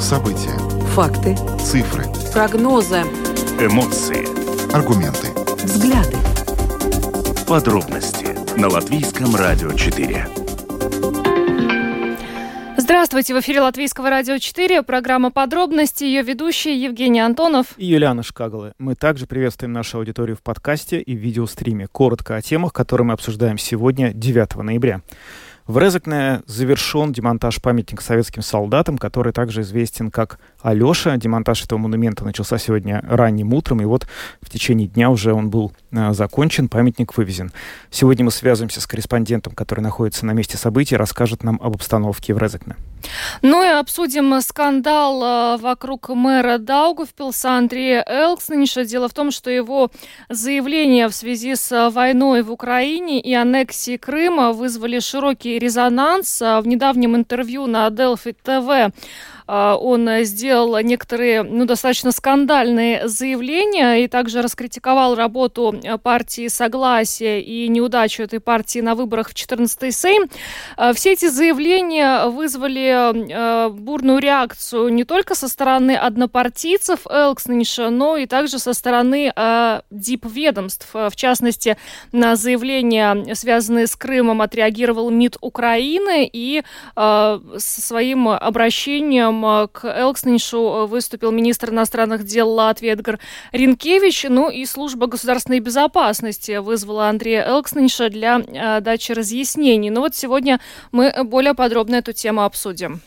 События. Факты. Цифры. Прогнозы. Эмоции. Аргументы. Взгляды. Подробности на Латвийском радио 4. Здравствуйте, в эфире Латвийского радио 4, программа «Подробности», ее ведущие Евгений Антонов и Юлиана Шкагалы. Мы также приветствуем нашу аудиторию в подкасте и в видеостриме. Коротко о темах, которые мы обсуждаем сегодня, 9 ноября. В Резекне завершен демонтаж памятника советским солдатам, который также известен как Алеша. Демонтаж этого монумента начался сегодня ранним утром, и вот в течение дня уже он был э, закончен, памятник вывезен. Сегодня мы связываемся с корреспондентом, который находится на месте событий, расскажет нам об обстановке в Резекне. Ну и обсудим скандал э, вокруг мэра Даугавпилса Андрея Элкснинша. Дело в том, что его заявления в связи с войной в Украине и аннексией Крыма вызвали широкий резонанс. В недавнем интервью на Delphi TV а, он сделал некоторые ну, достаточно скандальные заявления и также раскритиковал работу э, партии Согласия и неудачу этой партии на выборах в 14-й Сейм. А, все эти заявления вызвали э, бурную реакцию не только со стороны однопартийцев Элкснинша, но и также со стороны э, дип-ведомств. В частности, на заявления, связанные с Крымом, отреагировал МИД Украины и своим обращением Первым э, к Элксниншу э, выступил министр иностранных дел Латвии Эдгар Ринкевич. Ну и служба государственной безопасности вызвала Андрея Элкснинша для э, дачи разъяснений. Но ну вот сегодня мы более подробно эту тему обсудим.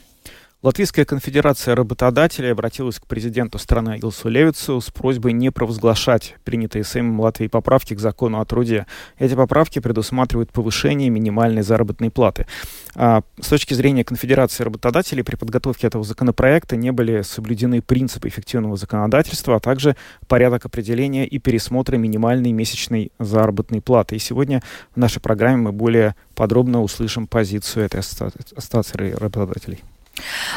Латвийская конфедерация работодателей обратилась к президенту страны Илсу Левицу с просьбой не провозглашать принятые Сеймом Латвии поправки к закону о труде. Эти поправки предусматривают повышение минимальной заработной платы. А с точки зрения конфедерации работодателей при подготовке этого законопроекта не были соблюдены принципы эффективного законодательства, а также порядок определения и пересмотра минимальной месячной заработной платы. И сегодня в нашей программе мы более подробно услышим позицию этой ассоциации работодателей.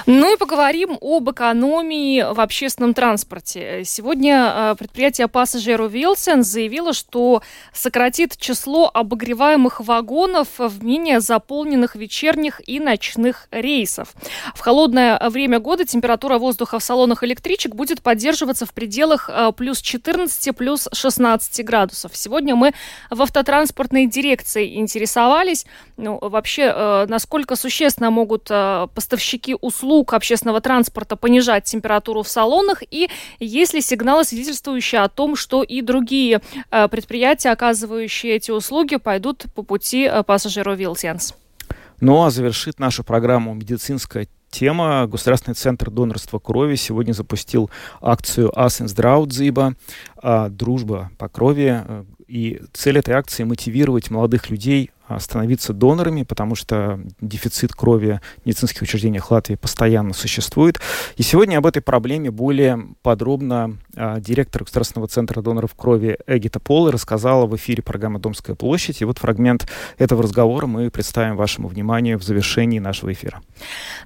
Ну и поговорим об экономии в общественном транспорте. Сегодня э, предприятие пассажиру Вилсен заявило, что сократит число обогреваемых вагонов в менее заполненных вечерних и ночных рейсов. В холодное время года температура воздуха в салонах электричек будет поддерживаться в пределах э, плюс 14, плюс 16 градусов. Сегодня мы в автотранспортной дирекции интересовались, ну, вообще, э, насколько существенно могут поставщики поставщики услуг общественного транспорта понижать температуру в салонах и есть ли сигналы, свидетельствующие о том, что и другие э, предприятия, оказывающие эти услуги, пойдут по пути э, пассажиру Вилтенс. Ну а завершит нашу программу медицинская тема. Государственный центр донорства крови сегодня запустил акцию «Асенс Драудзиба» «Дружба по крови». И цель этой акции — мотивировать молодых людей а, становиться донорами, потому что дефицит крови в медицинских учреждениях Латвии постоянно существует. И сегодня об этой проблеме более подробно а, директор Государственного центра доноров крови Эгита Полы рассказала в эфире программы «Домская площадь». И вот фрагмент этого разговора мы представим вашему вниманию в завершении нашего эфира.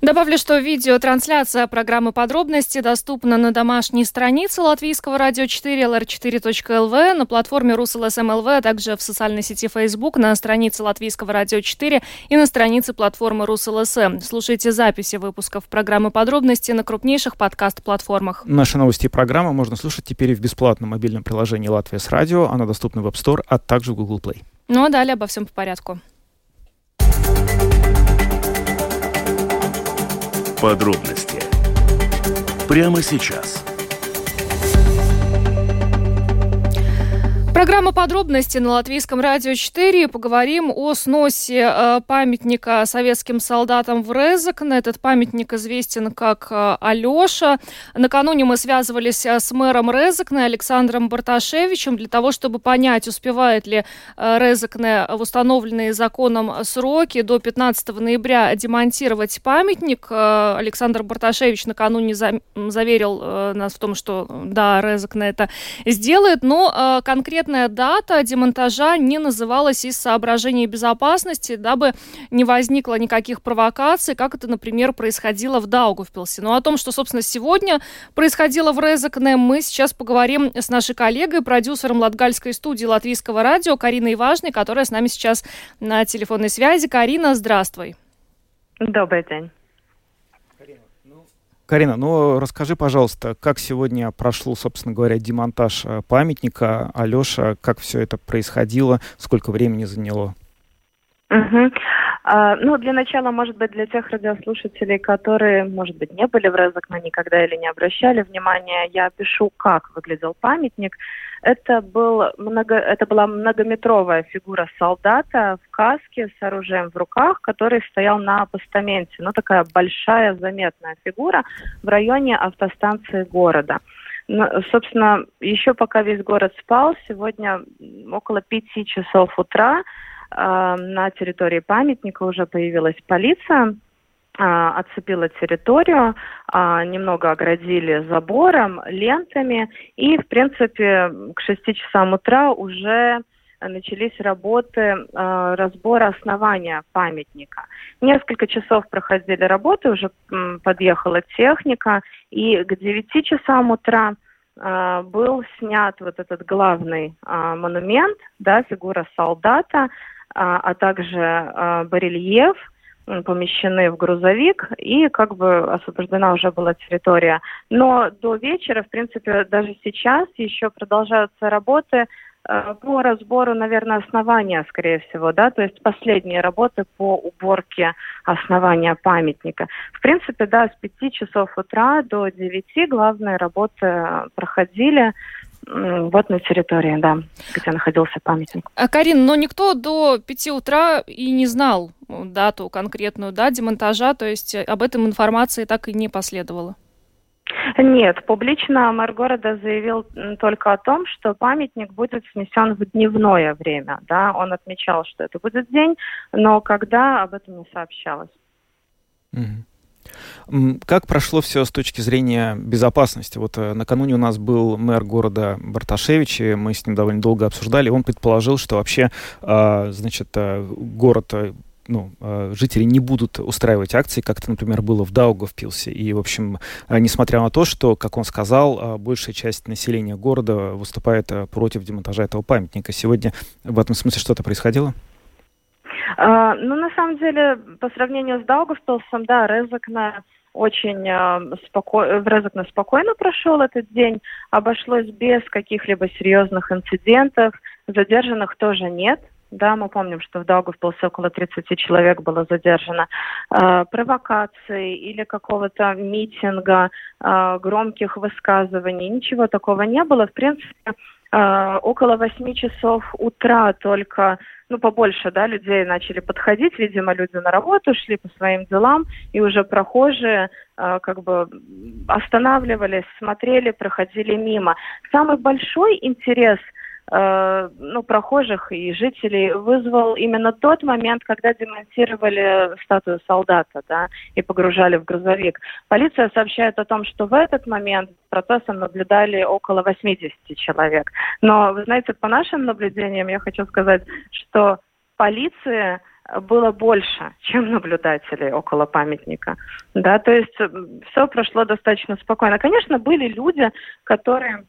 Добавлю, что видеотрансляция программы «Подробности» доступна на домашней странице Латвийского радио 4 lr4.lv, на платформе РусЛСМЛВ, а также в социальной сети Facebook, на странице Латвийского радио 4 и на странице платформы РусЛСМ. Слушайте записи выпусков программы «Подробности» на крупнейших подкаст-платформах. Наши новости и программы можно слушать теперь в бесплатном мобильном приложении «Латвия с радио». Оно доступно в App Store, а также в Google Play. Ну а далее обо всем по порядку. Подробности прямо сейчас – Программа подробности на Латвийском радио 4. Поговорим о сносе э, памятника советским солдатам в Резекне. Этот памятник известен как э, Алеша. Накануне мы связывались э, с мэром Резекне Александром Барташевичем для того, чтобы понять, успевает ли Резекне в установленные законом сроки до 15 ноября демонтировать памятник. Александр Барташевич накануне за, заверил нас в том, что да, Резекне это сделает, но конкретно конкретная дата демонтажа не называлась из соображений безопасности, дабы не возникло никаких провокаций, как это, например, происходило в Даугавпилсе. Но о том, что, собственно, сегодня происходило в Резекне, мы сейчас поговорим с нашей коллегой, продюсером Латгальской студии Латвийского радио Кариной Важной, которая с нами сейчас на телефонной связи. Карина, здравствуй. Добрый день. Карина, ну расскажи, пожалуйста, как сегодня прошел, собственно говоря, демонтаж э, памятника? Алеша, как все это происходило, сколько времени заняло? Угу. А, ну, для начала, может быть, для тех радиослушателей, которые, может быть, не были в Резакне никогда или не обращали внимания, я пишу, как выглядел памятник. Это, был много, это была многометровая фигура солдата в каске с оружием в руках, который стоял на постаменте. Ну, такая большая, заметная фигура в районе автостанции города. Ну, собственно, еще пока весь город спал, сегодня около пяти часов утра э, на территории памятника уже появилась полиция, отцепила территорию, а, немного оградили забором, лентами, и, в принципе, к 6 часам утра уже начались работы а, разбора основания памятника. Несколько часов проходили работы, уже подъехала техника, и к 9 часам утра был снят вот этот главный монумент, да, фигура солдата, а также барельеф – помещены в грузовик, и как бы освобождена уже была территория. Но до вечера, в принципе, даже сейчас еще продолжаются работы э, по разбору, наверное, основания, скорее всего, да, то есть последние работы по уборке основания памятника. В принципе, да, с 5 часов утра до 9 главные работы проходили вот на территории, да, где находился памятник. А, Карин, но никто до пяти утра и не знал дату конкретную, да, демонтажа, то есть об этом информации так и не последовало? Нет, публично мэр города заявил только о том, что памятник будет снесен в дневное время. Да? Он отмечал, что это будет день, но когда об этом не сообщалось. Mm-hmm. Как прошло все с точки зрения безопасности? Вот э, накануне у нас был мэр города Барташевич, и мы с ним довольно долго обсуждали. Он предположил, что вообще, а, значит, э, город э, ну, жители не будут устраивать акции, как это, например, было в Даугавпилсе. И, в общем, несмотря на то, что, как он сказал, большая часть населения города выступает против демонтажа этого памятника. Сегодня в этом смысле что-то происходило? А, ну, на самом деле, по сравнению с Даугавпилсом, да, Резакна очень э, споко... в Резакне спокойно прошел этот день, обошлось без каких-либо серьезных инцидентов, задержанных тоже нет. Да, мы помним, что в Даугавпилсе около 30 человек было задержано. Э, провокаций или какого-то митинга, э, громких высказываний, ничего такого не было. В принципе, э, около 8 часов утра только ну, побольше, да, людей начали подходить, видимо, люди на работу шли по своим делам, и уже прохожие э, как бы останавливались, смотрели, проходили мимо. Самый большой интерес – ну, прохожих и жителей вызвал именно тот момент, когда демонтировали статую солдата да, и погружали в грузовик. Полиция сообщает о том, что в этот момент процессом наблюдали около 80 человек. Но, вы знаете, по нашим наблюдениям я хочу сказать, что полиция было больше, чем наблюдателей около памятника. Да, то есть все прошло достаточно спокойно. Конечно, были люди, которые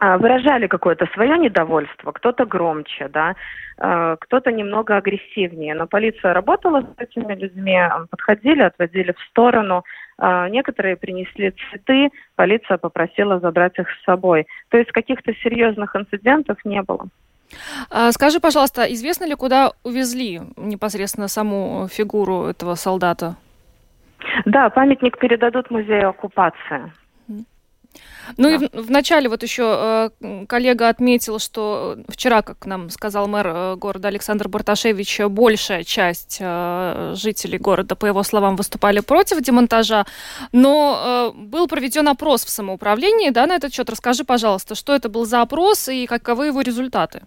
выражали какое-то свое недовольство, кто-то громче, да, а, кто-то немного агрессивнее. Но полиция работала с этими людьми, подходили, отводили в сторону. А, некоторые принесли цветы, полиция попросила забрать их с собой. То есть каких-то серьезных инцидентов не было. Скажи, пожалуйста, известно ли, куда увезли непосредственно саму фигуру этого солдата? Да, памятник передадут музею оккупации. Ну да. и в, в начале вот еще э, коллега отметил, что вчера, как нам сказал мэр э, города Александр Барташевич, большая часть э, жителей города, по его словам, выступали против демонтажа, но э, был проведен опрос в самоуправлении, да, на этот счет. Расскажи, пожалуйста, что это был за опрос и каковы его результаты?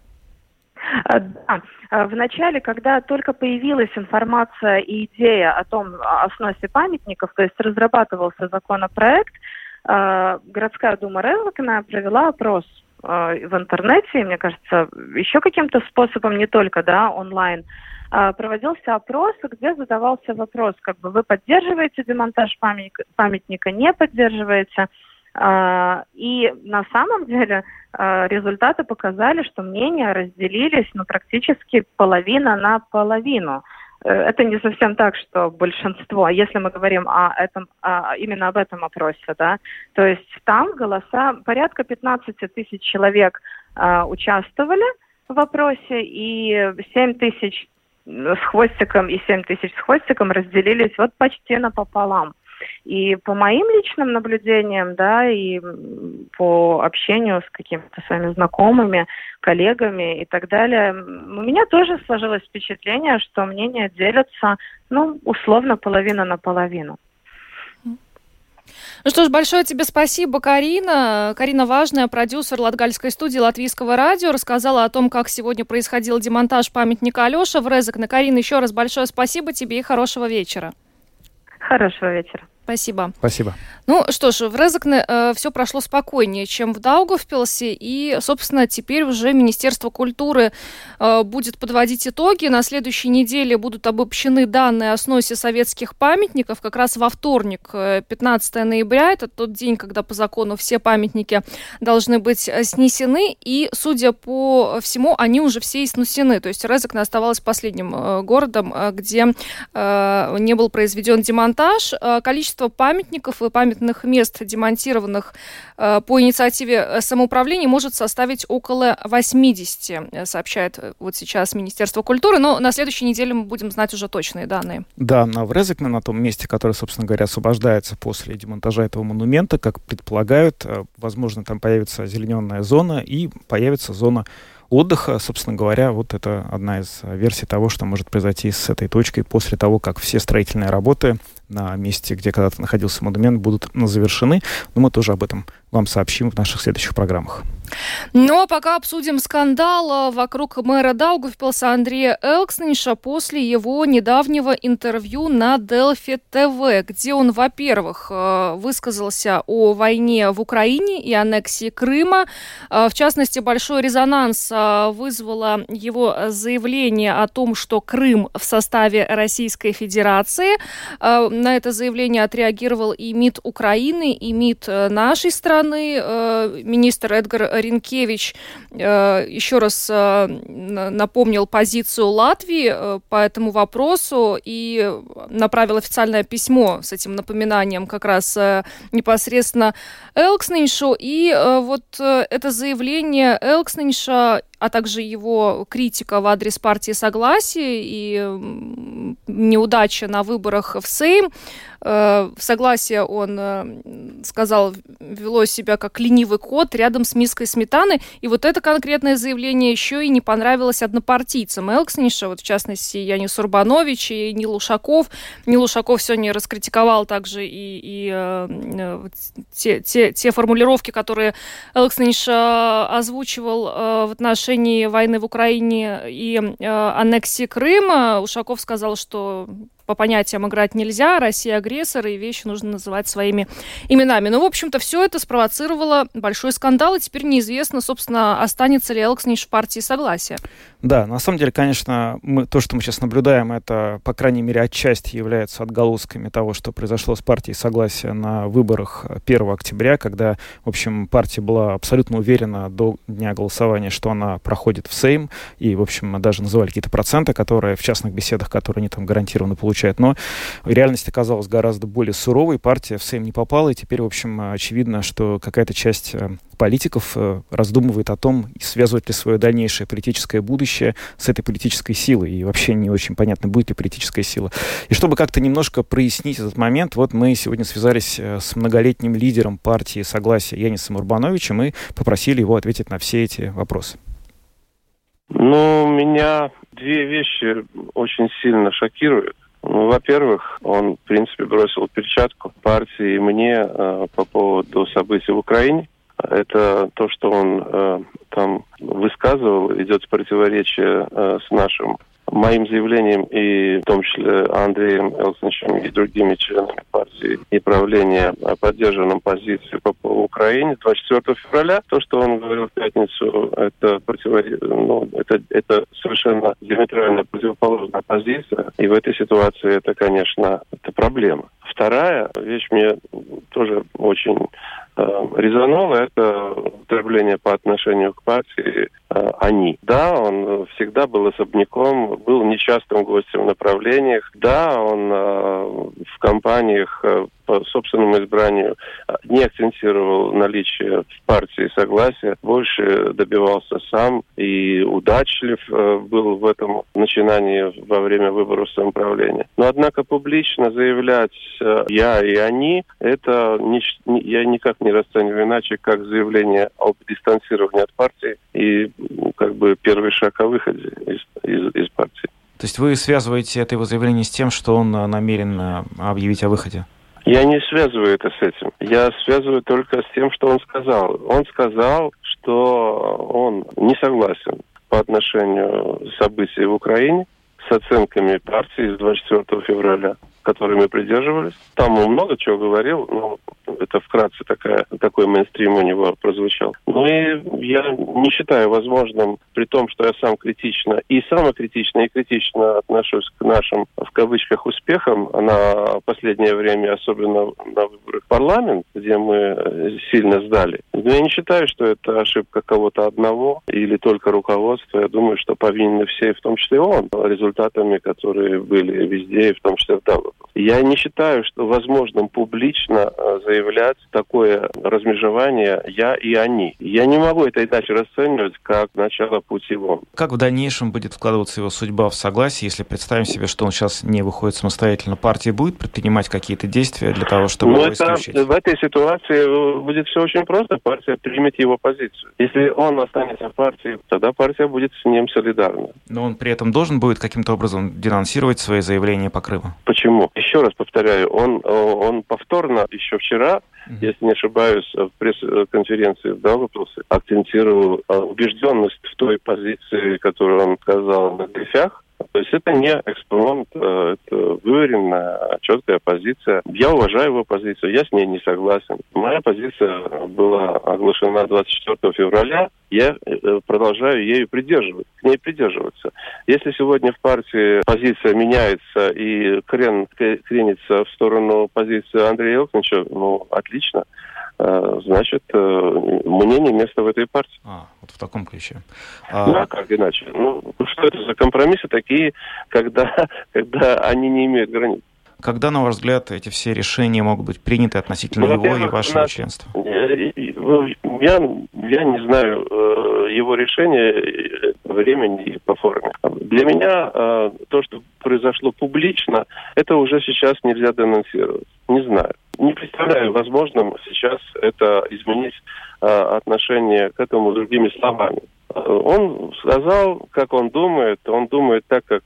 Э, да. Э, в начале, когда только появилась информация и идея о том, о сносе памятников, то есть разрабатывался законопроект, городская дума Резлокина провела опрос а, в интернете, мне кажется, еще каким-то способом, не только да, онлайн, а, проводился опрос, где задавался вопрос, как бы вы поддерживаете демонтаж памятника, памятника не поддерживаете. И на самом деле результаты показали, что мнения разделились ну, практически половина на половину. Это не совсем так, что большинство, если мы говорим о этом, о, именно об этом опросе, да, то есть там голоса, порядка 15 тысяч человек э, участвовали в опросе, и 7 тысяч с хвостиком и 7 тысяч с хвостиком разделились вот почти напополам. И по моим личным наблюдениям, да, и по общению с какими-то своими знакомыми, коллегами и так далее, у меня тоже сложилось впечатление, что мнения делятся, ну, условно, половина на половину. Ну что ж, большое тебе спасибо, Карина. Карина Важная, продюсер Латгальской студии Латвийского радио, рассказала о том, как сегодня происходил демонтаж памятника Алёша в Резекне. Карина, еще раз большое спасибо тебе и хорошего вечера. Хорошего вечера. Спасибо. Спасибо. Ну что ж, в Резекне э, все прошло спокойнее, чем в Даугавпилсе, и, собственно, теперь уже Министерство культуры э, будет подводить итоги. На следующей неделе будут обобщены данные о сносе советских памятников. Как раз во вторник, 15 э, ноября, это тот день, когда по закону все памятники должны быть э, снесены, и, судя по всему, они уже все и снесены. То есть Резекне оставалась последним э, городом, э, где э, не был произведен демонтаж. Количество количество памятников и памятных мест, демонтированных э, по инициативе э, самоуправления, может составить около 80, э, сообщает вот сейчас Министерство культуры. Но на следующей неделе мы будем знать уже точные данные. Да, на в Резекне, на том месте, которое, собственно говоря, освобождается после демонтажа этого монумента, как предполагают, возможно, там появится зелененная зона и появится зона отдыха, собственно говоря, вот это одна из версий того, что может произойти с этой точкой после того, как все строительные работы на месте, где когда-то находился монумент, будут завершены. Но мы тоже об этом вам сообщим в наших следующих программах. Ну а пока обсудим скандал вокруг мэра Даугавпилса Андрея Элкснинша после его недавнего интервью на Делфи ТВ, где он, во-первых, э, высказался о войне в Украине и аннексии Крыма. Э, в частности, большой резонанс э, вызвало его заявление о том, что Крым в составе Российской Федерации. На это заявление отреагировал и МИД Украины, и МИД нашей страны. Министр Эдгар Ренкевич э, еще раз э, напомнил позицию Латвии э, по этому вопросу и направил официальное письмо с этим напоминанием как раз непосредственно Элксниншу. И вот это заявление Элкснинша а также его критика в адрес партии Согласия и неудача на выборах в Сейм. Э, в Согласие он э, сказал, вело себя как ленивый кот рядом с миской сметаны. И вот это конкретное заявление еще и не понравилось однопартийцам Элксниша, вот в частности Янис Урбанович и Нил Ушаков. Нил Ушаков сегодня раскритиковал также и, и э, те, те, те формулировки, которые Элксниш озвучивал в отношении отношении войны в Украине и э, аннексии Крыма Ушаков сказал, что по понятиям играть нельзя, Россия агрессор, и вещи нужно называть своими именами. Ну, в общем-то, все это спровоцировало большой скандал, и теперь неизвестно, собственно, останется ли Элксниш в партии согласия. Да, на самом деле, конечно, мы, то, что мы сейчас наблюдаем, это, по крайней мере, отчасти является отголосками того, что произошло с партией согласия на выборах 1 октября, когда, в общем, партия была абсолютно уверена до дня голосования, что она проходит в Сейм, и, в общем, даже называли какие-то проценты, которые в частных беседах, которые они там гарантированно получают, получает. Но реальность оказалась гораздо более суровой. Партия в Сейм не попала, и теперь, в общем, очевидно, что какая-то часть э, политиков э, раздумывает о том, связывать ли свое дальнейшее политическое будущее с этой политической силой. И вообще не очень понятно, будет ли политическая сила. И чтобы как-то немножко прояснить этот момент, вот мы сегодня связались э, с многолетним лидером партии Согласия Янисом Урбановичем и попросили его ответить на все эти вопросы. Ну, меня две вещи очень сильно шокируют. Ну, во-первых, он, в принципе, бросил перчатку партии и мне э, по поводу событий в Украине. Это то, что он э, там высказывал, идет в противоречие э, с нашим моим заявлением и в том числе Андреем Элсоничем и другими членами партии и правления поддержанном позиции по, Украине 24 февраля. То, что он говорил в пятницу, это, противор... ну, это, это совершенно диаметрально противоположная позиция. И в этой ситуации это, конечно, это проблема. вторая вещь мне тоже очень э, резануло, это употребление по отношению к партии «они». Да, он всегда был особняком, был нечастым гостем в направлениях. Да, он э, в компаниях э, по собственному избранию а, не акцентировал наличие в партии согласия, больше добивался сам и удачлив э, был в этом начинании во время выборов самоуправления. Но однако публично заявлять э, «я» и «они» это не, я никак не расцениваю иначе, как заявление об дистанцировании от партии и как бы первый шаг о выходе из, из, из партии. То есть вы связываете это его заявление с тем, что он намерен объявить о выходе? Я не связываю это с этим. Я связываю только с тем, что он сказал. Он сказал, что он не согласен по отношению событий в Украине с оценками партии с 24 февраля которой мы придерживались. Там он много чего говорил, но это вкратце такая, такой мейнстрим у него прозвучал. Ну и я не считаю возможным, при том, что я сам критично и самокритично, и критично отношусь к нашим, в кавычках, успехам на последнее время, особенно на выборах в парламент, где мы сильно сдали. Но я не считаю, что это ошибка кого-то одного или только руководства. Я думаю, что повинны все, в том числе он, результатами, которые были везде, в том числе в Давосе. Я не считаю, что возможным публично э, заявлять такое размежевание «я» и «они». Я не могу это иначе расценивать, как начало пути вон. Как в дальнейшем будет вкладываться его судьба в согласие, если представим себе, что он сейчас не выходит самостоятельно, партия будет предпринимать какие-то действия для того, чтобы ну, его это, исключить? В этой ситуации будет все очень просто. Партия примет его позицию. Если он останется в партии, тогда партия будет с ним солидарна. Но он при этом должен будет каким-то образом денонсировать свои заявления по Крыму? Почему? Еще раз повторяю, он, он повторно еще вчера, mm-hmm. если не ошибаюсь, в пресс-конференции в Даугавпилсе акцентировал а, убежденность в той позиции, которую он сказал на Грифях, то есть это не экспромт, э, это выверенная, четкая позиция. Я уважаю его позицию, я с ней не согласен. Моя позиция была оглашена 24 февраля, я э, продолжаю ею придерживаться, к ней придерживаться. Если сегодня в партии позиция меняется и крен, кренится в сторону позиции Андрея Елкиновича, ну, отлично. Э, значит, э, мне не место в этой партии. А, вот в таком ключе. А... Ну, а как иначе? Ну, что это за компромиссы такие, когда, когда они не имеют границ? Когда, на ваш взгляд, эти все решения могут быть приняты относительно ну, его и вашего нас... членства? Э, я, я не знаю его решения времени и по форме. Для меня то, что произошло публично, это уже сейчас нельзя денонсировать. Не знаю. Не представляю возможным сейчас это изменить э, отношение к этому другими словами. Он сказал, как он думает. Он думает так, как,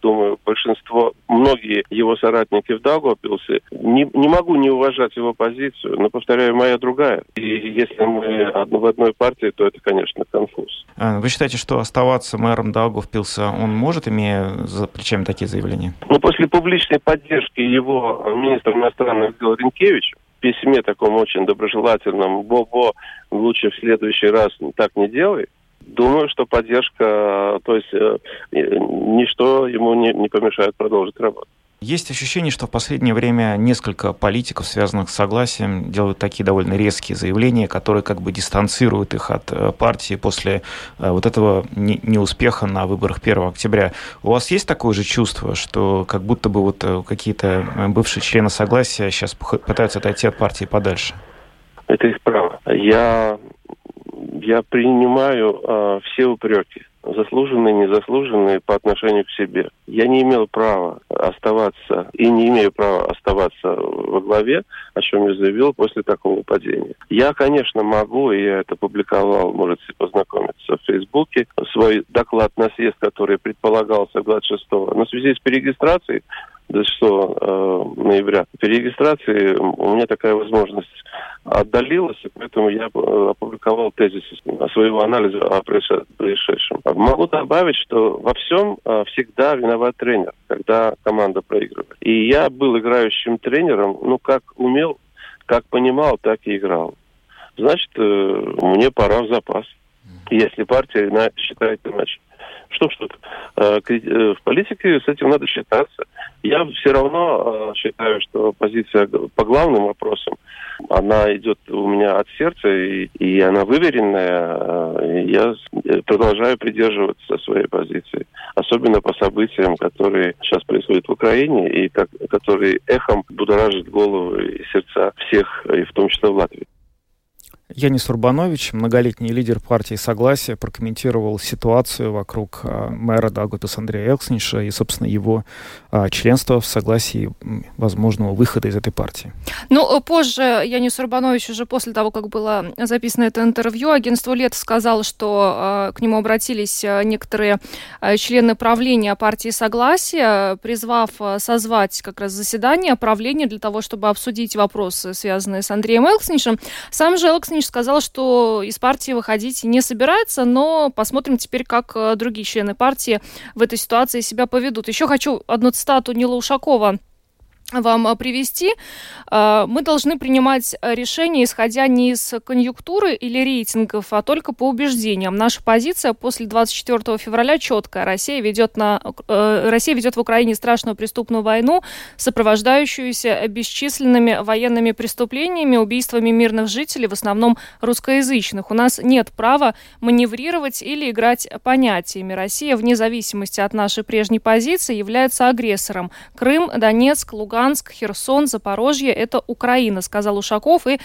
думаю, большинство, многие его соратники в Даугавпилсе. Не, не могу не уважать его позицию, но, повторяю, моя другая. И если мы одно, в одной партии, то это, конечно, конфуз. А, вы считаете, что оставаться мэром Даугавпилса он может, имея за плечами такие заявления? Ну, после публичной поддержки его министра иностранных дел Ренкевича, письме таком очень доброжелательном, Бо-Бо, лучше в следующий раз так не делай, Думаю, что поддержка, то есть э, ничто ему не, не помешает продолжить работу. Есть ощущение, что в последнее время несколько политиков, связанных с согласием, делают такие довольно резкие заявления, которые как бы дистанцируют их от э, партии после э, вот этого неуспеха на выборах 1 октября. У вас есть такое же чувство, что как будто бы вот какие-то бывшие члены согласия сейчас пытаются отойти от партии подальше? Это их право. Я я принимаю э, все упреки, заслуженные, незаслуженные по отношению к себе. Я не имел права оставаться и не имею права оставаться во главе, о чем я заявил после такого падения. Я, конечно, могу, и я это публиковал, можете познакомиться в Фейсбуке, свой доклад на съезд, который предполагался 26-го, но в связи с перерегистрацией 26 э, ноября. Перерегистрации у меня такая возможность отдалилась, и поэтому я э, опубликовал тезис своего анализа о происшедшем. Могу добавить, что во всем э, всегда виноват тренер, когда команда проигрывает. И я был играющим тренером, ну, как умел, как понимал, так и играл. Значит, мне пора в запас, если партия считает иначе. Что что-то. В политике с этим надо считаться. Я все равно считаю, что позиция по главным вопросам, она идет у меня от сердца, и, и она выверенная. Я продолжаю придерживаться своей позиции, особенно по событиям, которые сейчас происходят в Украине, и как, которые эхом будоражат головы и сердца всех, и в том числе в Латвии. Янис Урбанович, многолетний лидер партии «Согласие», прокомментировал ситуацию вокруг а, мэра Дагутас Андрея Элксниша и, собственно, его а, членства в согласии возможного выхода из этой партии. Ну, позже Янис Урбанович, уже после того, как было записано это интервью, агентство «Лет» сказал, что а, к нему обратились а, некоторые члены правления партии «Согласие», призвав созвать как раз заседание правления для того, чтобы обсудить вопросы, связанные с Андреем Элкснишем. Сам же Элксниш Иванович сказал, что из партии выходить не собирается, но посмотрим теперь, как э, другие члены партии в этой ситуации себя поведут. Еще хочу одну цитату Нила Ушакова вам э, привести, э, мы должны принимать решения, исходя не из конъюнктуры или рейтингов, а только по убеждениям. Наша позиция после 24 февраля четкая. Россия ведет, на, э, Россия ведет в Украине страшную преступную войну, сопровождающуюся бесчисленными военными преступлениями, убийствами мирных жителей, в основном русскоязычных. У нас нет права маневрировать или играть понятиями. Россия, вне зависимости от нашей прежней позиции, является агрессором. Крым, Донецк, Луганск, Луганск, Херсон, Запорожье – это Украина, сказал Ушаков. И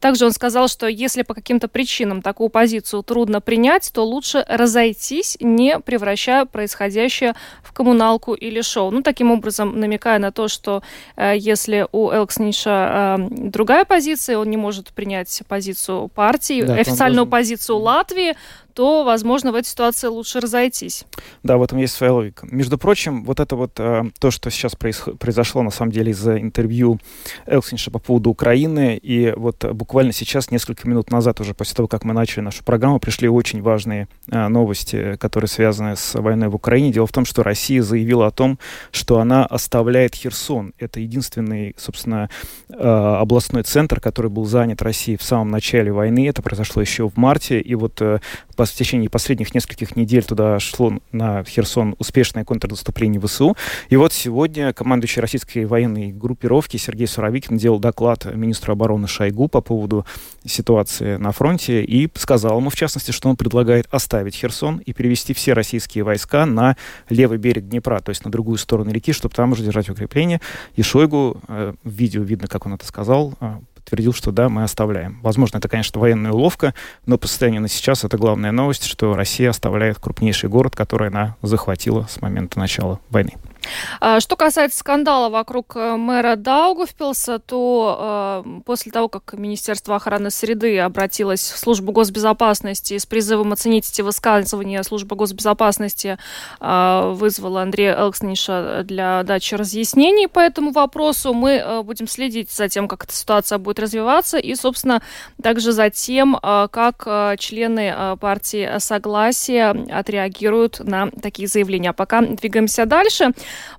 также он сказал, что если по каким-то причинам такую позицию трудно принять, то лучше разойтись, не превращая происходящее в коммуналку или шоу. Ну, таким образом, намекая на то, что э, если у Элксниша э, другая позиция, он не может принять позицию партии, да, официальную должен... позицию Латвии, то, возможно, в этой ситуации лучше разойтись. Да, в этом есть своя логика. Между прочим, вот это вот э, то, что сейчас проис- произошло, на самом деле, из-за интервью Элксинша по поводу Украины, и вот буквально сейчас, несколько минут назад, уже после того, как мы начали нашу программу, пришли очень важные э, новости, которые связаны с войной в Украине. Дело в том, что Россия заявила о том, что она оставляет Херсон. Это единственный, собственно, э, областной центр, который был занят Россией в самом начале войны. Это произошло еще в марте, и вот э, в течение последних нескольких недель туда шло на Херсон успешное контрнаступление ВСУ. И вот сегодня командующий российской военной группировки Сергей Суровикин делал доклад министру обороны Шойгу по поводу ситуации на фронте и сказал ему, в частности, что он предлагает оставить Херсон и перевести все российские войска на левый берег Днепра, то есть на другую сторону реки, чтобы там уже держать укрепления. И Шойгу, э, в видео видно, как он это сказал, э, подтвердил, что да, мы оставляем. Возможно, это, конечно, военная уловка, но по состоянию на сейчас это главная новость, что Россия оставляет крупнейший город, который она захватила с момента начала войны. А, что касается скандала вокруг э, мэра Даугавпилса, то э, после того, как Министерство охраны среды обратилось в службу госбезопасности с призывом оценить эти высказывания, служба госбезопасности э, вызвала Андрея Элксниша для дачи разъяснений по этому вопросу. Мы э, будем следить за тем, как эта ситуация будет развиваться и, собственно, также за тем, э, как э, члены э, партии Согласия отреагируют на такие заявления. А пока двигаемся дальше.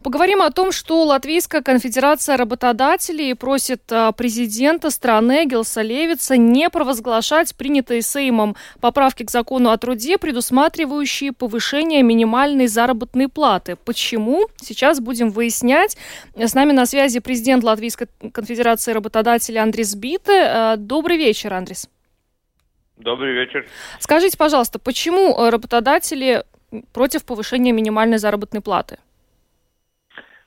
Поговорим о том, что Латвийская конфедерация работодателей просит а, президента страны Гелса Левица не провозглашать принятые Сеймом поправки к закону о труде, предусматривающие повышение минимальной заработной платы. Почему? Сейчас будем выяснять. С нами на связи президент Латвийской конфедерации работодателей Андрис Бите. А, добрый вечер, Андрис. Добрый вечер. Скажите, пожалуйста, почему работодатели против повышения минимальной заработной платы?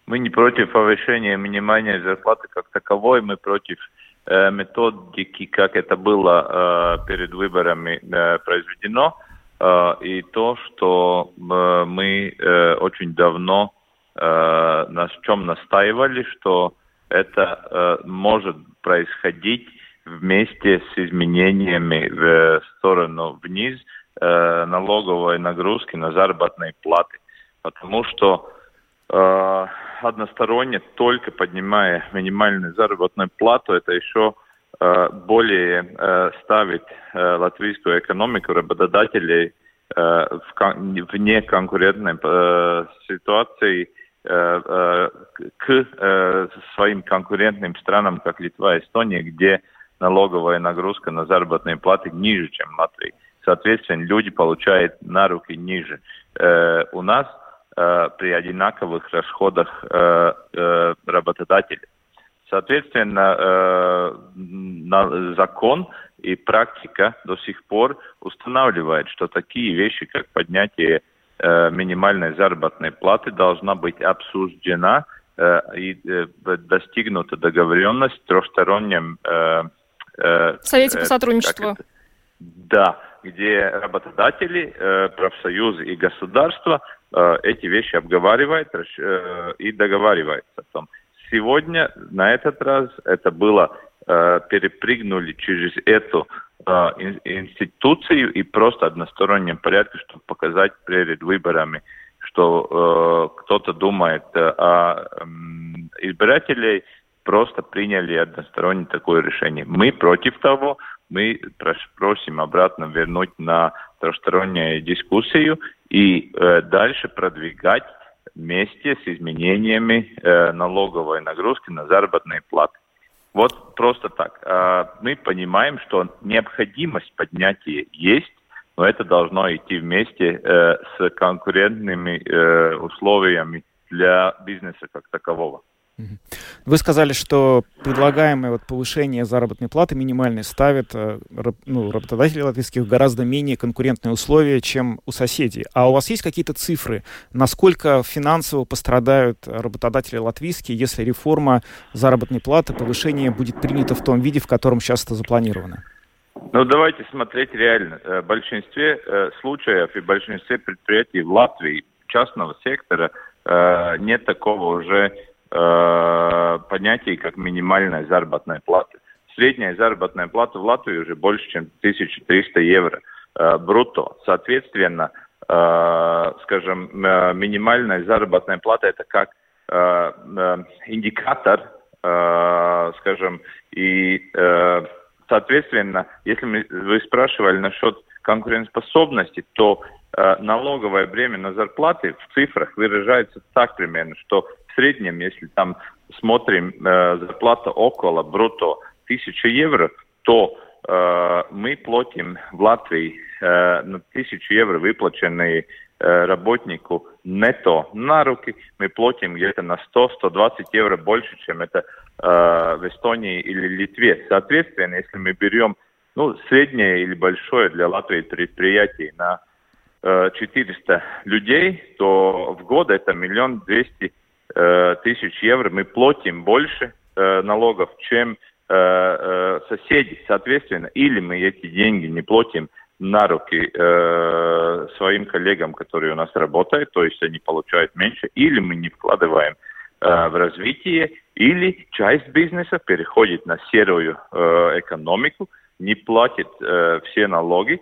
Мы не против повышения минимальной зарплаты как таковой, мы против э, методики, как это было э, перед выборами э, произведено, э, и то, что э, мы э, очень давно э, на чем настаивали, что это э, может происходить вместе с изменениями в сторону вниз э, налоговой нагрузки на заработные платы. Потому что э, односторонне, только поднимая минимальную заработную плату, это еще э, более э, ставит э, латвийскую экономику работодателей э, в, кон- в неконкурентной э, ситуации э, э, к э, своим конкурентным странам, как Литва и Эстония, где налоговая нагрузка на заработные платы ниже, чем в Латвии. Соответственно, люди получают на руки ниже. Э, у нас э, при одинаковых расходах э, э, работодателя. Соответственно, э, закон и практика до сих пор устанавливает, что такие вещи, как поднятие э, минимальной заработной платы, должна быть обсуждена э, и э, достигнута договоренность в трехстороннем э, э, Совете по сотрудничеству. Да, где работодатели, э, профсоюзы и государство э, эти вещи обговаривают э, и том. Сегодня, на этот раз, это было, э, перепрыгнули через эту э, институцию и просто одностороннем порядке, чтобы показать перед выборами, что э, кто-то думает о э, избирателей, просто приняли односторонне такое решение. Мы против того, мы просим обратно вернуть на трехстороннюю дискуссию и э, дальше продвигать вместе с изменениями э, налоговой нагрузки на заработные платы. Вот просто так. Э, мы понимаем, что необходимость поднятия есть, но это должно идти вместе э, с конкурентными э, условиями для бизнеса как такового. Вы сказали, что предлагаемое вот повышение заработной платы минимальной ставит э, ну, работодателей латвийских в гораздо менее конкурентные условия, чем у соседей. А у вас есть какие-то цифры, насколько финансово пострадают работодатели латвийские, если реформа заработной платы, повышение будет принято в том виде, в котором сейчас это запланировано? Ну, давайте смотреть реально. Э, в большинстве э, случаев и в большинстве предприятий в Латвии частного сектора нет такого уже э, понятий, как минимальная заработная плата. Средняя заработная плата в Латвии уже больше, чем 1300 евро э, брутто. Соответственно, э, скажем, э, минимальная заработная плата это как э, э, индикатор, э, скажем, и э, соответственно, если мы, вы спрашивали насчет конкурентоспособности, то э, налоговое бремя на зарплаты в цифрах выражается так примерно, что среднем, если там смотрим э, зарплата около брутто 1000 евро, то э, мы платим в Латвии э, на 1000 евро выплаченные э, работнику нето на руки, мы платим где-то на 100-120 евро больше, чем это э, в Эстонии или Литве. Соответственно, если мы берем ну, среднее или большое для Латвии предприятие на э, 400 людей, то в год это миллион двести Э, тысяч евро мы платим больше э, налогов, чем э, соседи. Соответственно, или мы эти деньги не платим на руки э, своим коллегам, которые у нас работают, то есть они получают меньше, или мы не вкладываем э, в развитие, или часть бизнеса переходит на серую э, экономику, не платит э, все налоги,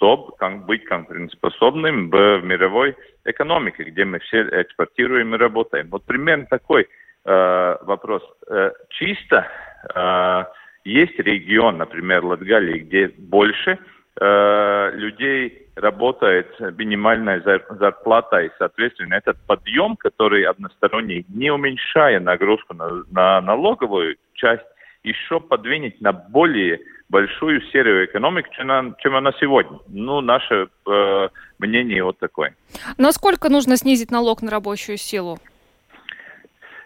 чтобы быть конкурентоспособным в мировой экономике, где мы все экспортируем и работаем. Вот примерно такой э, вопрос. Э, чисто э, есть регион, например, Латгалии, где больше э, людей работает минимальная зарплата, и, соответственно, этот подъем, который односторонний, не уменьшая нагрузку на, на налоговую часть, еще подвинет на более большую серию экономик, чем она, чем она сегодня. Ну, наше э, мнение вот такое. Насколько нужно снизить налог на рабочую силу?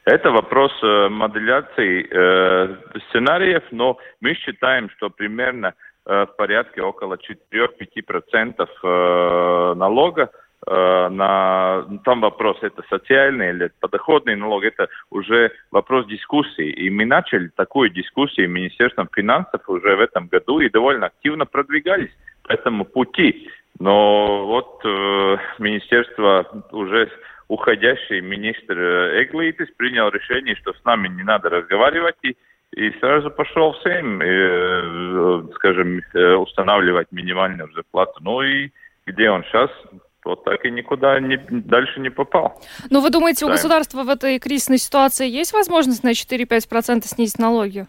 Это вопрос э, моделяции э, сценариев, но мы считаем, что примерно э, в порядке около 4-5% э, налога на там вопрос это социальный или подоходный налог, это уже вопрос дискуссии. И мы начали такую дискуссию Министерством финансов уже в этом году и довольно активно продвигались по этому пути. Но вот э, министерство уже уходящий министр Эглитис принял решение, что с нами не надо разговаривать и и сразу пошел всем, э, скажем, э, устанавливать минимальную зарплату. Ну и где он сейчас? Вот так и никуда не, дальше не попал. Но вы думаете, у государства в этой кризисной ситуации есть возможность на 4-5% снизить налоги?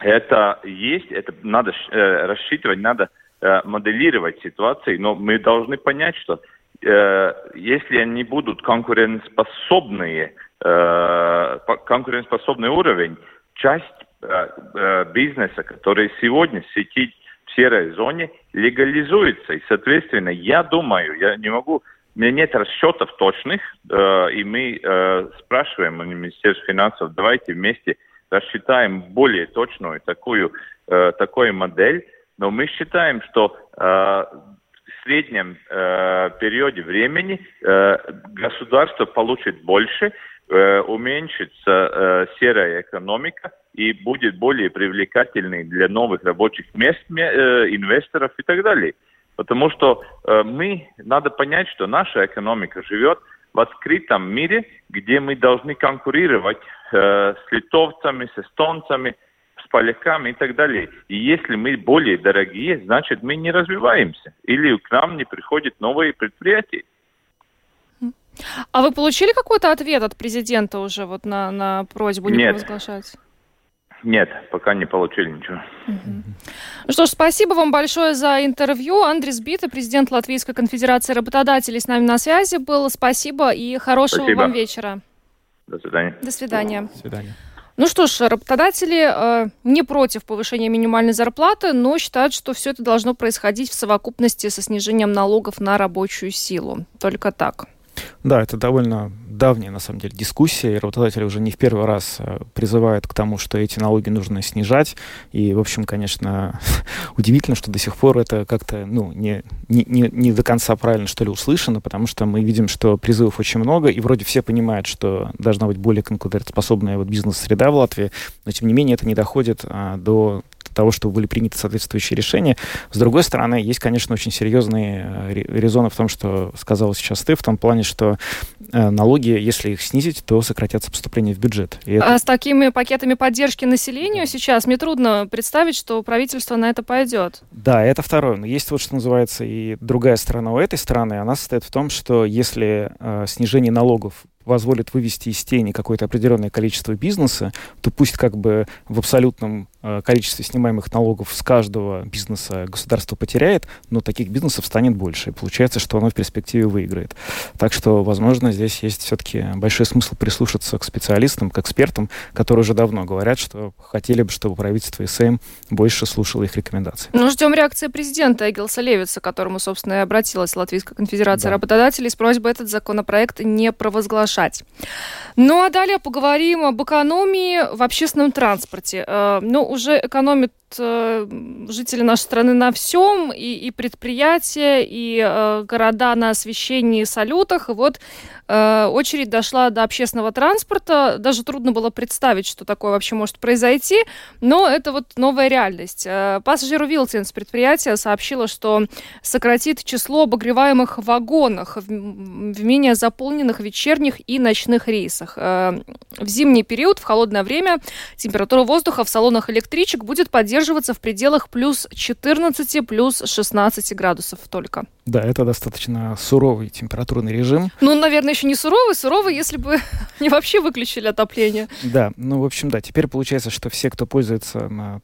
Это есть, это надо э, рассчитывать, надо э, моделировать ситуации, но мы должны понять, что э, если они будут конкурентоспособные, э, конкурентоспособный уровень, часть э, э, бизнеса, который сегодня сидит серой зоне легализуется. И, соответственно, я думаю, я не могу меня нет расчетов точных, э, и мы э, спрашиваем у Министерства финансов, давайте вместе рассчитаем более точную такую, э, такую модель, но мы считаем, что э, в среднем э, периоде времени э, государство получит больше, уменьшится э, серая экономика и будет более привлекательной для новых рабочих мест, э, инвесторов и так далее. Потому что э, мы, надо понять, что наша экономика живет в открытом мире, где мы должны конкурировать э, с литовцами, с эстонцами, с поляками и так далее. И если мы более дорогие, значит мы не развиваемся. Или к нам не приходят новые предприятия. А вы получили какой-то ответ от президента уже вот на, на просьбу не Нет. провозглашать? Нет, пока не получили ничего. Ну что ж, спасибо вам большое за интервью. Андрей Бита, президент Латвийской конфедерации работодателей, с нами на связи был. Спасибо и хорошего Спасибо. вам вечера. До свидания. До свидания. До свидания. Ну что ж, работодатели э, не против повышения минимальной зарплаты, но считают, что все это должно происходить в совокупности со снижением налогов на рабочую силу. Только так. Да, это довольно давняя, на самом деле, дискуссия, и работодатели уже не в первый раз э, призывают к тому, что эти налоги нужно снижать. И, в общем, конечно, удивительно, что до сих пор это как-то, ну, не, не, не, не до конца правильно, что ли, услышано, потому что мы видим, что призывов очень много, и вроде все понимают, что должна быть более конкурентоспособная вот бизнес-среда в Латвии, но, тем не менее, это не доходит а, до того, чтобы были приняты соответствующие решения. С другой стороны, есть, конечно, очень серьезные э, ре- резоны в том, что сказал сейчас ты, в том плане, что э, налоги, если их снизить, то сократятся поступления в бюджет. И это- А с такими пакетами поддержки населению сейчас мне трудно представить, что правительство на это пойдет. Да, это второе. Но есть вот что называется и другая сторона у этой стороны. Она состоит в том, что если э, снижение налогов позволит вывести из тени какое-то определенное количество бизнеса, то пусть как бы в абсолютном э, количестве снимаемых налогов с каждого бизнеса государство потеряет, но таких бизнесов станет больше. И получается, что оно в перспективе выиграет. Так что, возможно, здесь есть все-таки большой смысл прислушаться к специалистам, к экспертам, которые уже давно говорят, что хотели бы, чтобы правительство и СМ больше слушало их рекомендации. Ну, ждем реакции президента Эгилса Левица, к которому, собственно, и обратилась Латвийская конфедерация Да. работодателей с просьбой этот законопроект не провозглашать. Ну, а далее поговорим об экономии в общественном транспорте. Э, Ну, уже экономят э, жители нашей страны на всем, и, и предприятия, и э, города на освещении и салютах. И вот э, очередь дошла до общественного транспорта. Даже трудно было представить, что такое вообще может произойти, но это вот новая реальность. Э, Пассажиру Вилтинс предприятие сообщило, что сократит число обогреваемых вагонах в, в менее заполненных вечерних и ночных рейсах. Э, В зимний период, в холодное время, температура воздуха в салонах электричек будет поддерживаться в пределах плюс 14, плюс 16 градусов только. Да, это достаточно суровый температурный режим. Ну, наверное, еще не суровый, суровый, если бы не вообще выключили отопление. Да, ну, в общем, да, теперь получается, что все, кто пользуется а,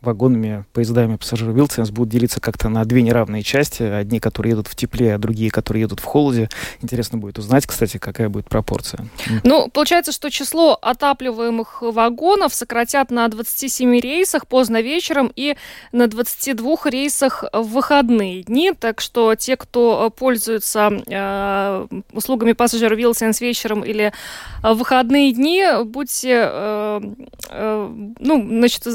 вагонами, поездами пассажиров Вилсенс будут делиться как-то на две неравные части. Одни, которые едут в тепле, а другие, которые едут в холоде. Интересно будет узнать, кстати, какая будет пропорция. Ну, получается, что число отапливаемых вагонов сократят на 27 рейсах поздно вечером и на 22 рейсах в выходные дни. Так что те, кто пользуется э, услугами пассажира Вилсенс вечером или э, в выходные дни, будьте, э, э, ну, значит,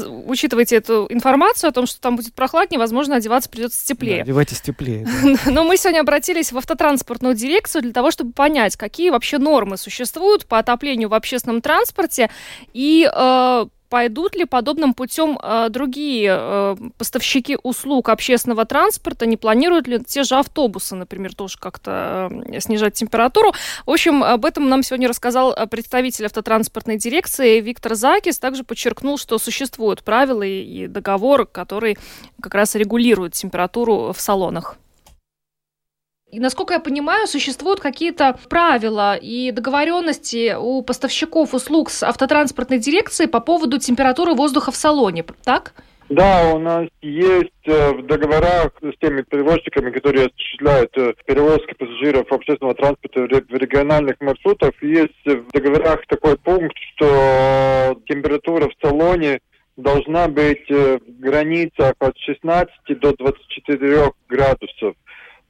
учитывайте эту информацию о том, что там будет прохладнее, возможно, одеваться придется Да, теплее. одевайтесь теплее. да. Но мы сегодня обратились в автотранспортную дирекцию для того, чтобы понять, какие вообще нормы существуют по отоплению в общественном транспорте и э, пойдут ли подобным путем э, другие э, поставщики услуг общественного транспорта, не планируют ли те же автобусы, например, тоже как-то э, снижать температуру. В общем, об этом нам сегодня рассказал представитель автотранспортной дирекции Виктор Закис. Также подчеркнул, что существуют правила и договор, который как раз регулирует температуру в салонах. И, насколько я понимаю, существуют какие-то правила и договоренности у поставщиков услуг с автотранспортной дирекцией по поводу температуры воздуха в салоне, так? Да, у нас есть э, в договорах с теми перевозчиками, которые осуществляют э, перевозки пассажиров общественного транспорта в ре- в региональных маршрутах, есть э, в договорах такой пункт, что температура в салоне должна быть в границах от 16 до 24 градусов.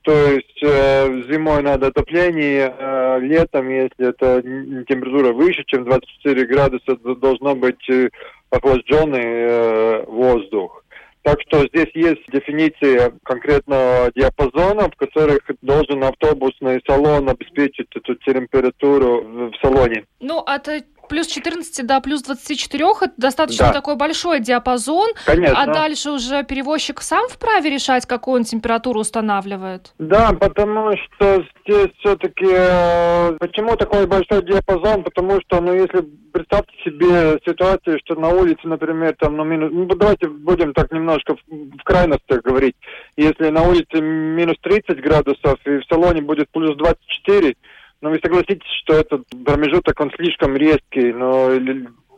То есть э, зимой надо отопление, э, летом, если это температура выше, чем 24 градуса, должно быть э, охлажденный э, воздух. Так что здесь есть дефиниция конкретного диапазона, в которых должен автобусный салон обеспечить эту температуру в салоне. Ну, от плюс 14 до плюс 24 это достаточно да. такой большой диапазон. Конечно. А дальше уже перевозчик сам вправе решать, какую он температуру устанавливает? Да, потому что здесь все-таки... Э, почему такой большой диапазон? Потому что, ну, если представьте себе ситуацию, что на улице, например, там, ну, минус... Ну, давайте будем так немножко в, в крайностях говорить. Если на улице минус 30 градусов и в салоне будет плюс 24, но ну, вы согласитесь, что этот промежуток, он слишком резкий, но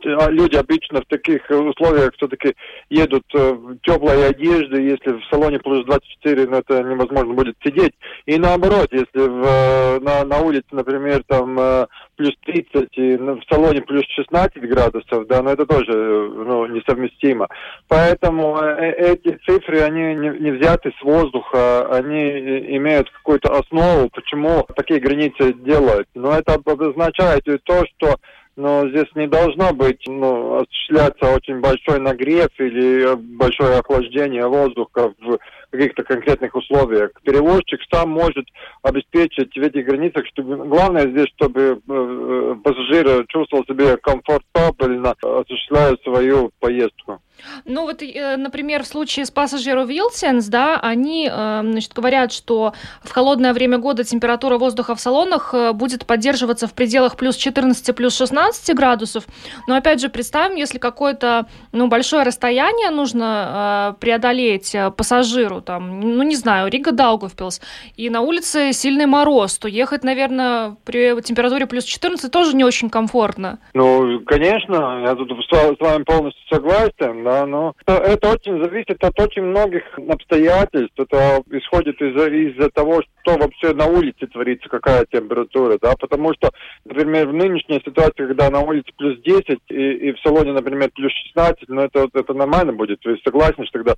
люди обычно в таких условиях все-таки едут э, в теплой одежде, если в салоне плюс 24, ну, это невозможно будет сидеть. И наоборот, если в, э, на, на улице, например, там э, плюс 30 и в салоне плюс 16 градусов, да, но это тоже ну, несовместимо. Поэтому эти цифры, они не, не взяты с воздуха, они имеют какую-то основу, почему такие границы делают. Но это обозначает то, что но здесь не должно быть ну, осуществляться очень большой нагрев или большое охлаждение воздуха в каких-то конкретных условиях. Перевозчик сам может обеспечить в этих границах, чтобы главное здесь, чтобы э, э, пассажир чувствовал себя комфортабельно, осуществляя свою поездку. Ну вот, э, например, в случае с пассажиром Вилсенс, да, они, э, значит, говорят, что в холодное время года температура воздуха в салонах э, будет поддерживаться в пределах плюс 14, плюс 16 градусов. Но опять же, представим, если какое-то, ну, большое расстояние нужно преодолеть пассажиру, там, ну, не знаю, Рига Даугавпилс, и на улице сильный мороз, то ехать, наверное, при температуре плюс 14 тоже не очень комфортно. Ну, конечно, я тут с вами полностью согласен да, но это очень зависит от очень многих обстоятельств. Это исходит из-за из того, что вообще на улице творится, какая температура, да, потому что, например, в нынешней ситуации, когда на улице плюс 10 и, и в салоне, например, плюс 16, ну это, это нормально будет, есть согласен, что тогда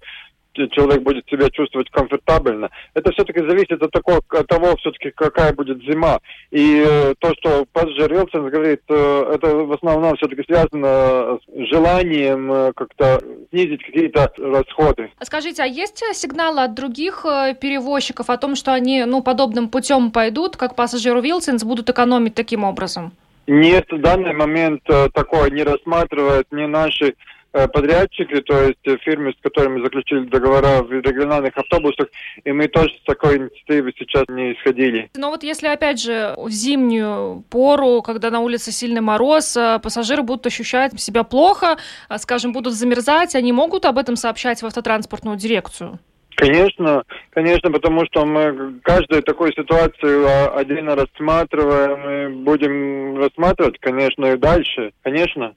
человек будет себя чувствовать комфортабельно. Это все-таки зависит от, такого, от того, все-таки какая будет зима. И э, то, что пассажир Вилсон говорит, э, это в основном все-таки связано с желанием э, как-то снизить какие-то расходы. Скажите, а есть сигналы от других э, перевозчиков о том, что они ну, подобным путем пойдут, как пассажиру Вилсонс, будут экономить таким образом? Нет, в данный момент э, такое не рассматривают ни наши подрядчики, то есть э, фирмы, с которыми заключили договора в региональных автобусах, и мы тоже с такой инициативы сейчас не исходили. Но вот если, опять же, в зимнюю пору, когда на улице сильный мороз, э, пассажиры будут ощущать себя плохо, скажем, будут замерзать, они могут об этом сообщать в автотранспортную дирекцию? Конечно, конечно, потому что мы каждую такую ситуацию а, отдельно рассматриваем и будем рассматривать, конечно, и дальше, конечно.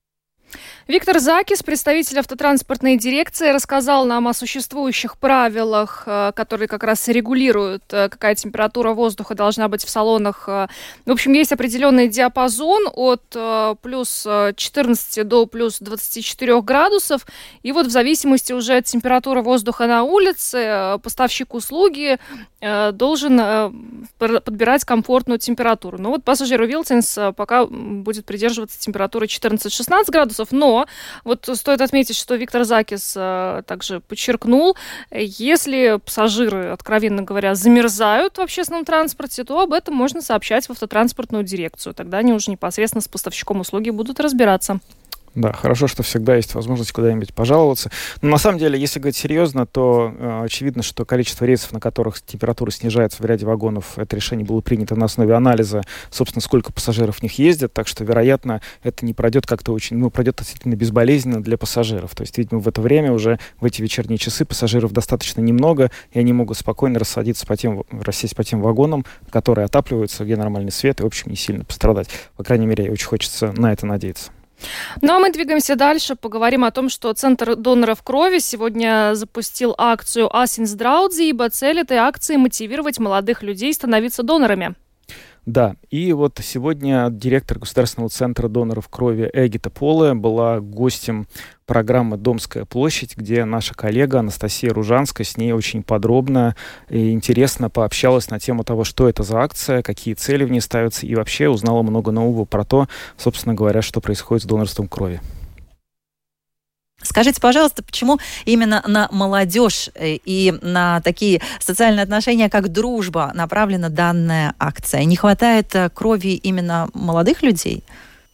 Виктор Закис, представитель автотранспортной дирекции, рассказал нам о существующих правилах, э, которые как раз регулируют, э, какая температура воздуха должна быть в салонах. Э, в общем, есть определенный диапазон от плюс 14 до плюс 24 градусов. И вот в зависимости уже от температуры воздуха на улице, поставщик услуги должен подбирать комфортную температуру. Но вот пассажиру Вилтинс пока будет придерживаться температуры 14-16 градусов, но вот стоит отметить, что Виктор Закис э, также подчеркнул, если пассажиры, откровенно говоря, замерзают в общественном транспорте, то об этом можно сообщать в автотранспортную дирекцию. Тогда они уже непосредственно с поставщиком услуги будут разбираться. Да, хорошо, что всегда есть возможность куда-нибудь пожаловаться. Но на самом деле, если говорить серьезно, то э, очевидно, что количество рейсов, на которых температура снижается в ряде вагонов, это решение было принято на основе анализа, собственно, сколько пассажиров в них ездят, так что, вероятно, это не пройдет как-то очень, ну, пройдет относительно безболезненно для пассажиров. То есть, видимо, в это время уже, в эти вечерние часы пассажиров достаточно немного, и они могут спокойно рассадиться по тем, рассесть по тем вагонам, которые отапливаются, где нормальный свет, и, в общем, не сильно пострадать. По крайней мере, очень хочется на это надеяться. Ну а мы двигаемся дальше, поговорим о том, что Центр доноров крови сегодня запустил акцию «Асинс Драудзи», ибо цель этой акции – мотивировать молодых людей становиться донорами. Да, и вот сегодня директор Государственного центра доноров крови Эгита Поле была гостем программы «Домская площадь», где наша коллега Анастасия Ружанская с ней очень подробно и интересно пообщалась на тему того, что это за акция, какие цели в ней ставятся, и вообще узнала много нового про то, собственно говоря, что происходит с донорством крови. Скажите, пожалуйста, почему именно на молодежь э, и на такие социальные отношения, как дружба, направлена данная акция? Не хватает э, крови именно молодых людей?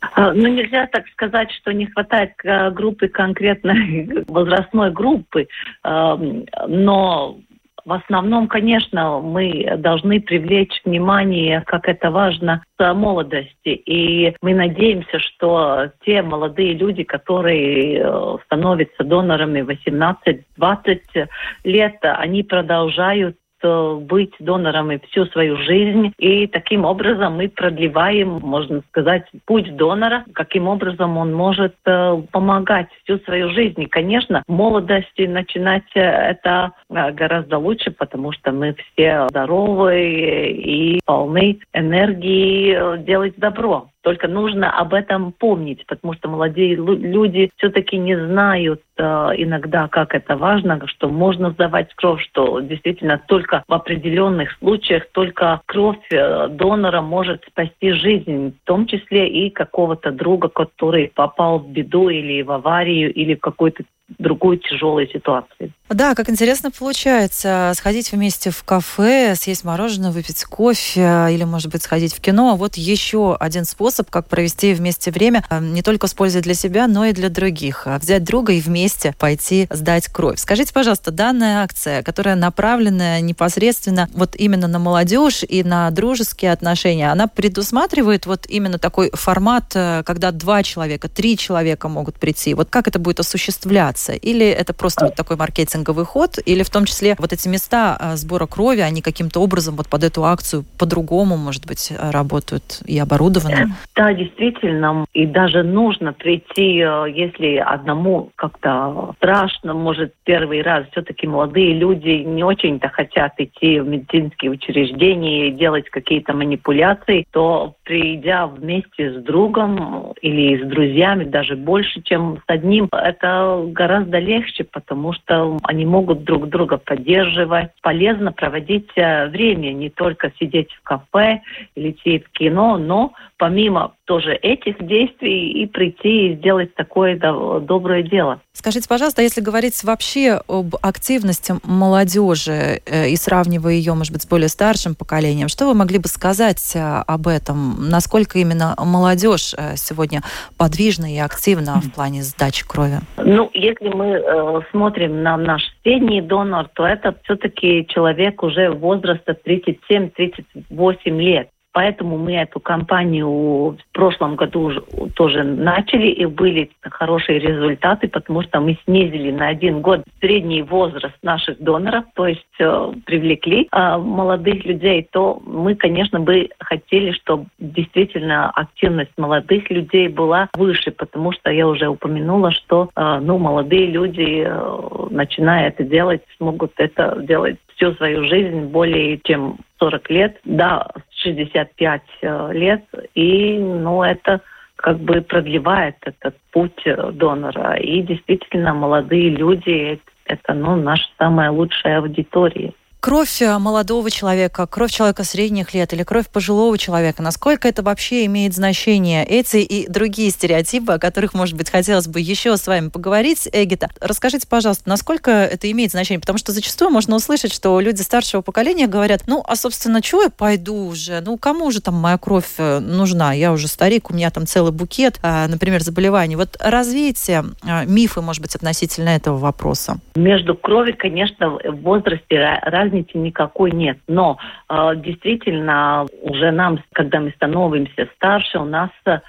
А, ну, нельзя так сказать, что не хватает э, группы конкретной возрастной группы, но в основном, конечно, мы должны привлечь внимание, как это важно, с молодости. И мы надеемся, что те молодые люди, которые э, становятся донорами 18-20 лет, они продолжают быть донорами всю свою жизнь. И таким образом мы продлеваем, можно сказать, путь донора, каким образом он может э, помогать всю свою жизнь. И, конечно, в молодости начинать э, это э, гораздо лучше, потому что мы все здоровы и полны энергии делать добро. Только нужно об этом помнить, потому что молодые люди все-таки не знают э, иногда, как это важно, что можно сдавать кровь, что действительно только в определенных случаях только кровь э, донора может спасти жизнь, в том числе и какого-то друга, который попал в беду или в аварию, или в какой-то другую тяжелую ситуацию. Да, как интересно получается сходить вместе в кафе, съесть мороженое, выпить кофе или, может быть, сходить в кино. Вот еще один способ, как провести вместе время, э, не только с пользой для себя, но и для других. А взять друга и вместе пойти сдать кровь. Скажите, пожалуйста, данная акция, которая направлена непосредственно вот именно на молодежь и на дружеские отношения, она предусматривает вот именно такой формат, э, когда два человека, три человека могут прийти. Вот как это будет осуществляться? Или это просто вот такой маркетинговый ход? Или в том числе вот эти места а, сбора крови, они каким-то образом вот под эту акцию по-другому, может быть, работают и оборудованы? Да, действительно. И даже нужно прийти, э, если одному как-то страшно, может, первый раз. Все-таки молодые люди не очень-то хотят идти в медицинские учреждения и делать какие-то манипуляции, то придя вместе с другом или с друзьями, даже больше, чем с одним, это гораздо гораздо легче, потому что они могут друг друга поддерживать. Полезно проводить э, время, не только сидеть в кафе или идти в кино, но помимо тоже этих действий и прийти и сделать такое доброе дело. Скажите, пожалуйста, если говорить вообще об активности молодежи э, и сравнивая ее, может быть, с более старшим поколением, что вы могли бы сказать э, об этом? Насколько именно молодежь э, сегодня подвижна и активна в плане сдачи крови? Ну, если мы смотрим на наш средний донор, то это все-таки человек уже возраста 37-38 лет. Поэтому мы эту кампанию в прошлом году уже тоже начали, и были хорошие результаты, потому что мы снизили на один год средний возраст наших доноров, то есть э, привлекли э, молодых людей, то мы, конечно, бы хотели, чтобы действительно активность молодых людей была выше, потому что я уже упомянула, что э, ну, молодые люди, э, начиная это делать, смогут это делать всю свою жизнь более чем 40 лет, да, 65 э, лет, и, ну, это как бы продлевает этот путь э, донора. И действительно, молодые люди – это, ну, наша самая лучшая аудитория кровь э, молодого человека, кровь человека средних лет или кровь пожилого человека, насколько это вообще имеет значение? Эти и другие стереотипы, о которых, может быть, хотелось бы еще с вами поговорить, Эгита, расскажите, пожалуйста, насколько это имеет значение? Потому что зачастую можно услышать, что люди старшего поколения говорят, ну, а, собственно, чего я пойду уже? Ну, кому же там моя кровь э, нужна? Я уже старик, у меня там целый букет, а, например, заболеваний. Вот развейте а, мифы, может быть, относительно этого вопроса. Между кровью, конечно, в возрасте разницы никакой нет. Но э, действительно, уже нам, когда мы становимся старше, у нас э,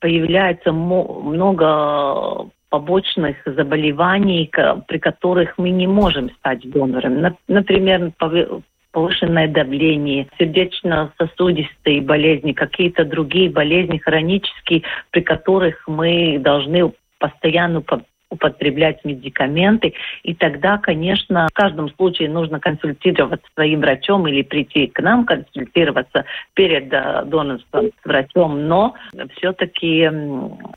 появляется много побочных заболеваний, при которых мы не можем стать донором. Например, повышенное давление, сердечно-сосудистые болезни, какие-то другие болезни хронические, при которых мы должны постоянно употреблять медикаменты. И тогда, конечно, в каждом случае нужно консультироваться с своим врачом или прийти к нам консультироваться перед э, донорством с врачом. Но все-таки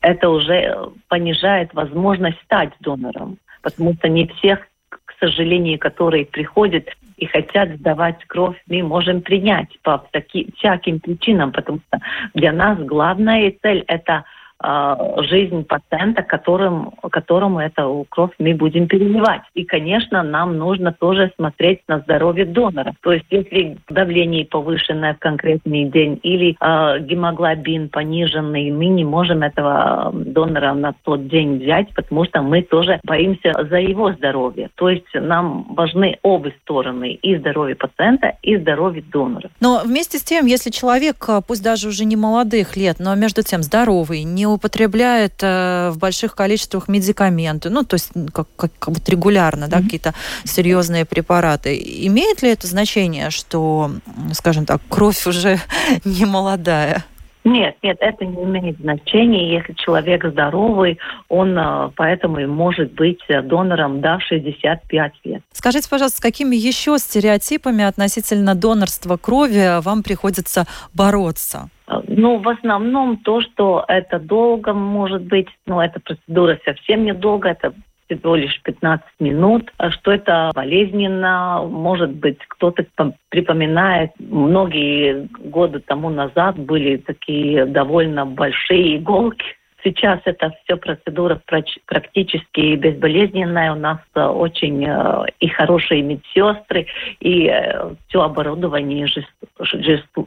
это уже понижает возможность стать донором, потому что не всех к сожалению, которые приходят и хотят сдавать кровь, мы можем принять по таки, всяким причинам, потому что для нас главная цель – это жизнь пациента, которым, которому эту кровь мы будем переливать. И, конечно, нам нужно тоже смотреть на здоровье донора. То есть, если давление повышенное в конкретный день или э, гемоглобин пониженный, мы не можем этого донора на тот день взять, потому что мы тоже боимся за его здоровье. То есть, нам важны обе стороны, и здоровье пациента, и здоровье донора. Но вместе с тем, если человек, пусть даже уже не молодых лет, но между тем здоровый, не не употребляет э, в больших количествах медикаменты, ну, то есть как, как, как вот регулярно, да, mm-hmm. какие-то серьезные препараты. Имеет ли это значение, что, скажем так, кровь уже не молодая? Нет, нет, это не имеет значения. Если человек здоровый, он э, поэтому и может быть донором до 65 лет. Скажите, пожалуйста, с какими еще стереотипами относительно донорства крови вам приходится бороться? Ну, в основном то, что это долго может быть, но эта процедура совсем недолго, это всего лишь 15 минут, а что это болезненно, может быть, кто-то припоминает, многие годы тому назад были такие довольно большие иголки, Сейчас это все процедура практически безболезненная. У нас э, очень э, и хорошие медсестры, и э, все оборудование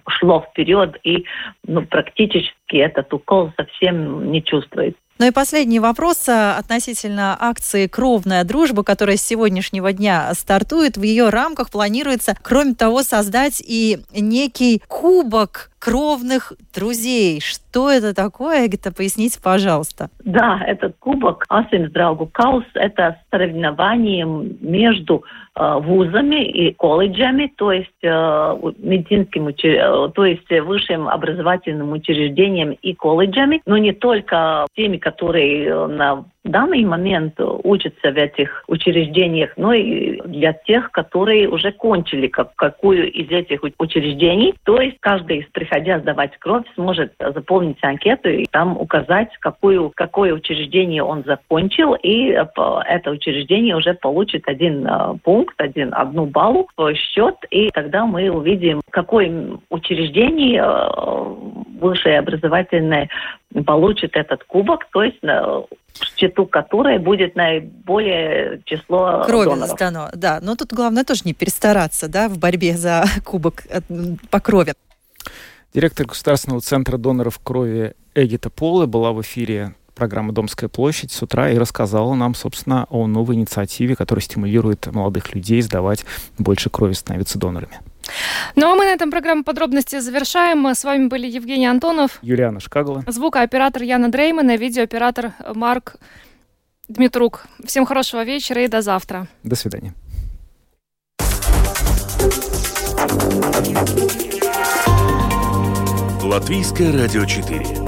шло вперед, и ну, практически этот укол совсем не чувствуется. Ну и последний вопрос относительно акции «Кровная дружба», которая с сегодняшнего дня стартует. В ее рамках планируется, кроме того, создать и некий кубок кровных друзей. Что это такое, Эгита, поясните, пожалуйста. Да, этот кубок Асимс Драугу Каус – это соревнование между э, вузами и колледжами, то есть э, медицинским, э, то есть высшим образовательным учреждением и колледжами, но не только теми, которые на данный момент учатся в этих учреждениях, но и для тех, которые уже кончили как, какую из этих учреждений. То есть каждый, приходя сдавать кровь, сможет заполнить анкету и там указать, какую, какое учреждение он закончил, и э, это учреждение уже получит один э, пункт, один, одну баллу в счет, и тогда мы увидим, какое учреждение э, высшее образовательное получит этот кубок, то есть счету которой будет наиболее число Крови доноров. сдано, да. Но тут главное тоже не перестараться, да, в борьбе за кубок э, по крови. Директор Государственного центра доноров крови Эгита Полы была в эфире программы «Домская площадь» с утра и рассказала нам, собственно, о новой инициативе, которая стимулирует молодых людей сдавать больше крови, становиться донорами. Ну а мы на этом программу подробности завершаем. С вами были Евгений Антонов, Юлиана Шкагла, звукооператор Яна Дреймана, видеооператор Марк Дмитрук. Всем хорошего вечера и до завтра. До свидания. Латвийское радио 4.